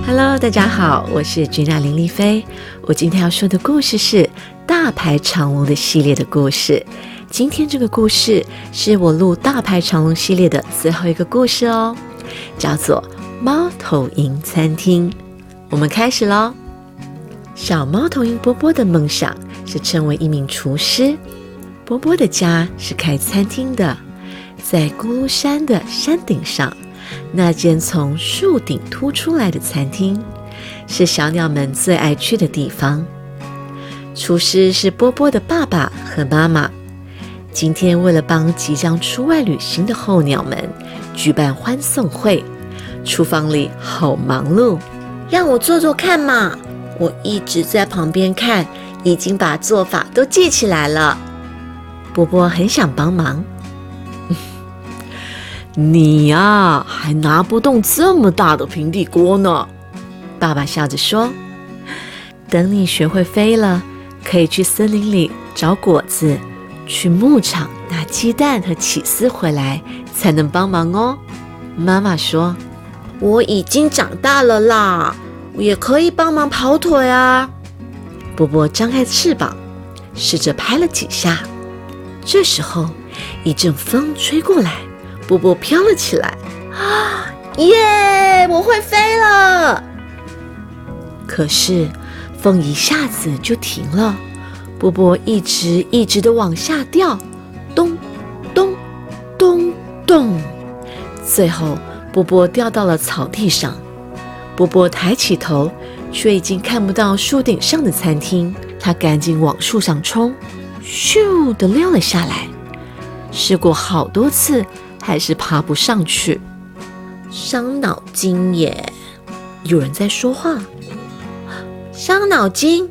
Hello，大家好，我是君娜林丽菲。我今天要说的故事是《大排长龙》的系列的故事。今天这个故事是我录《大排长龙》系列的最后一个故事哦，叫做《猫头鹰餐厅》。我们开始喽。小猫头鹰波波的梦想是成为一名厨师。波波的家是开餐厅的，在咕噜山的山顶上。那间从树顶凸出来的餐厅，是小鸟们最爱去的地方。厨师是波波的爸爸和妈妈。今天为了帮即将出外旅行的候鸟们举办欢送会，厨房里好忙碌。让我做做看嘛！我一直在旁边看，已经把做法都记起来了。波波很想帮忙。你呀，还拿不动这么大的平底锅呢。爸爸笑着说：“等你学会飞了，可以去森林里找果子，去牧场拿鸡蛋和起司回来，才能帮忙哦。”妈妈说：“我已经长大了啦，也可以帮忙跑腿啊。”波波张开翅膀，试着拍了几下。这时候，一阵风吹过来。波波飘了起来，啊耶！我会飞了。可是风一下子就停了，波波一直一直的往下掉，咚咚咚咚，最后波波掉到了草地上。波波抬起头，却已经看不到树顶上的餐厅。他赶紧往树上冲，咻的溜了下来。试过好多次。还是爬不上去，伤脑筋耶！有人在说话，伤脑筋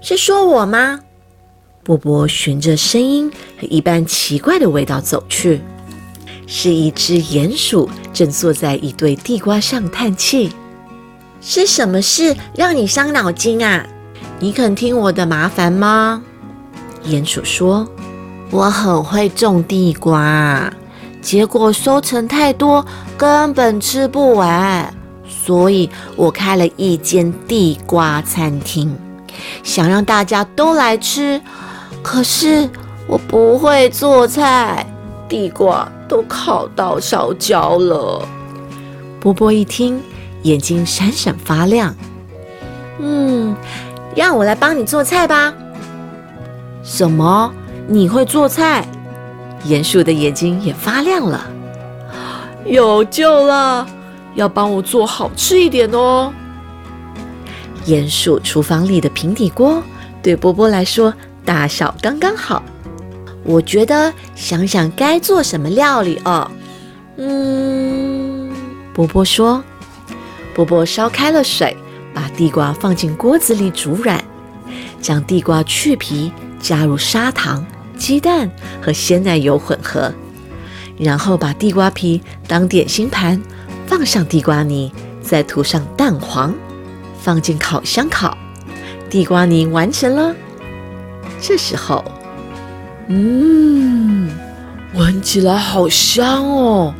是说我吗？波波循着声音和一般奇怪的味道走去，是一只鼹鼠正坐在一堆地瓜上叹气。是什么事让你伤脑筋啊？你肯听我的麻烦吗？鼹鼠说：“我很会种地瓜。”结果收成太多，根本吃不完，所以我开了一间地瓜餐厅，想让大家都来吃。可是我不会做菜，地瓜都烤到烧焦了。波波一听，眼睛闪闪发亮。嗯，让我来帮你做菜吧。什么？你会做菜？鼹鼠的眼睛也发亮了，有救了！要帮我做好吃一点哦。鼹鼠厨房里的平底锅对波波来说大小刚刚好。我觉得想想该做什么料理哦。嗯，波波说。波波烧开了水，把地瓜放进锅子里煮软，将地瓜去皮，加入砂糖。鸡蛋和鲜奶油混合，然后把地瓜皮当点心盘，放上地瓜泥，再涂上蛋黄，放进烤箱烤。地瓜泥完成了。这时候，嗯，闻起来好香哦，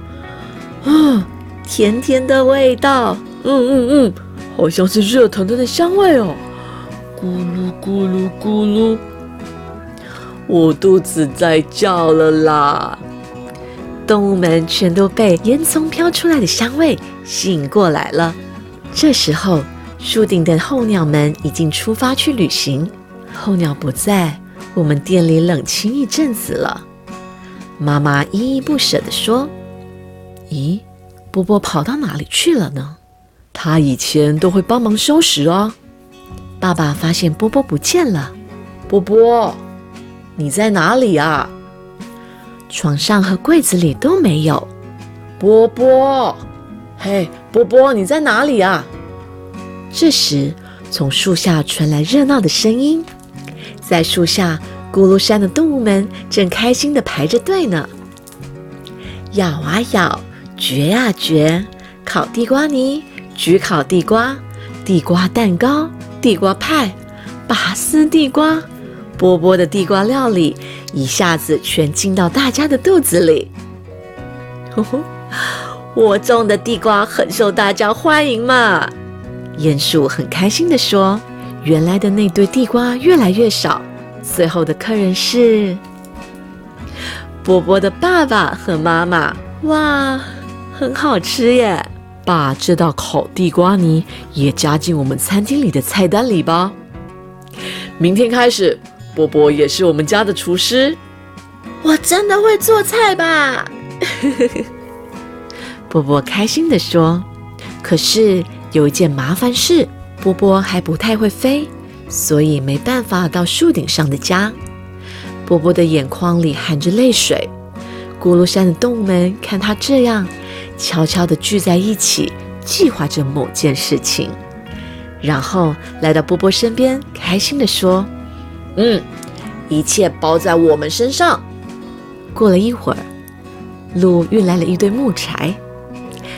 嗯，甜甜的味道，嗯嗯嗯，好像是热腾腾的香味哦，咕噜咕噜咕噜。我肚子在叫了啦！动物们全都被烟囱飘出来的香味吸引过来了。这时候，树顶的候鸟们已经出发去旅行。候鸟不在，我们店里冷清一阵子了。妈妈依依不舍地说：“咦，波波跑到哪里去了呢？他以前都会帮忙收拾哦。”爸爸发现波波不见了，波波。你在哪里啊？床上和柜子里都没有。波波，嘿，波波，你在哪里啊？这时，从树下传来热闹的声音。在树下，咕噜山的动物们正开心地排着队呢。咬啊咬，嚼啊嚼，烤地瓜泥，焗烤地瓜，地瓜蛋糕，地瓜派，拔丝地瓜。波波的地瓜料理一下子全进到大家的肚子里。我种的地瓜很受大家欢迎嘛！鼹鼠很开心地说：“原来的那堆地瓜越来越少。”最后的客人是波波的爸爸和妈妈。哇，很好吃耶！把这道烤地瓜泥也加进我们餐厅里的菜单里吧。明天开始，波波也是我们家的厨师。我真的会做菜吧？波波开心地说。可是有一件麻烦事，波波还不太会飞，所以没办法到树顶上的家。波波的眼眶里含着泪水。咕噜山的动物们看他这样，悄悄地聚在一起，计划着某件事情，然后来到波波身边，开心地说：“嗯，一切包在我们身上。”过了一会儿，鹿运来了一堆木柴。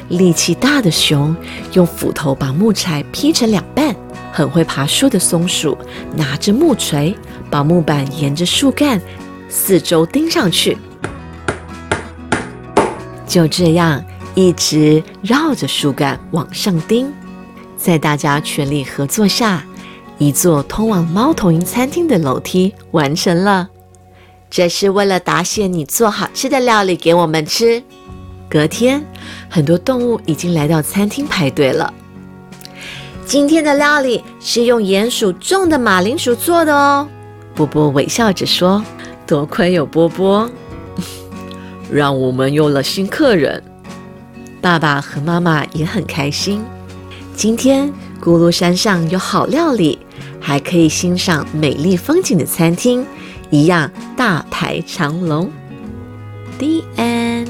力气大的熊用斧头把木柴劈成两半。很会爬树的松鼠拿着木锤，把木板沿着树干四周钉上去。就这样一直绕着树干往上钉。在大家全力合作下，一座通往猫头鹰餐厅的楼梯完成了。这是为了答谢你做好吃的料理给我们吃。隔天，很多动物已经来到餐厅排队了。今天的料理是用鼹鼠种的马铃薯做的哦。波波微笑着说：“多亏有波波，让我们有了新客人。”爸爸和妈妈也很开心。今天，咕噜山上有好料理，还可以欣赏美丽风景的餐厅，一样大排长龙。The end。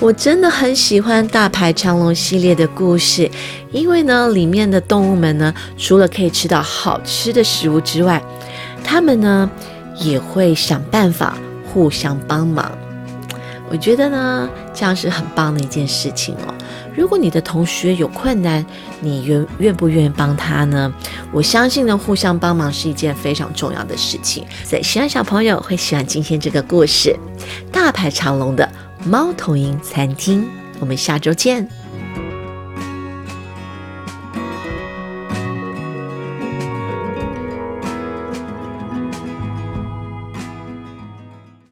我真的很喜欢大排长龙系列的故事，因为呢，里面的动物们呢，除了可以吃到好吃的食物之外，他们呢也会想办法互相帮忙。我觉得呢，这样是很棒的一件事情哦。如果你的同学有困难，你愿愿不愿意帮他呢？我相信呢，互相帮忙是一件非常重要的事情。所以，希望小朋友会喜欢今天这个故事——大排长龙的。猫头鹰餐厅，我们下周见。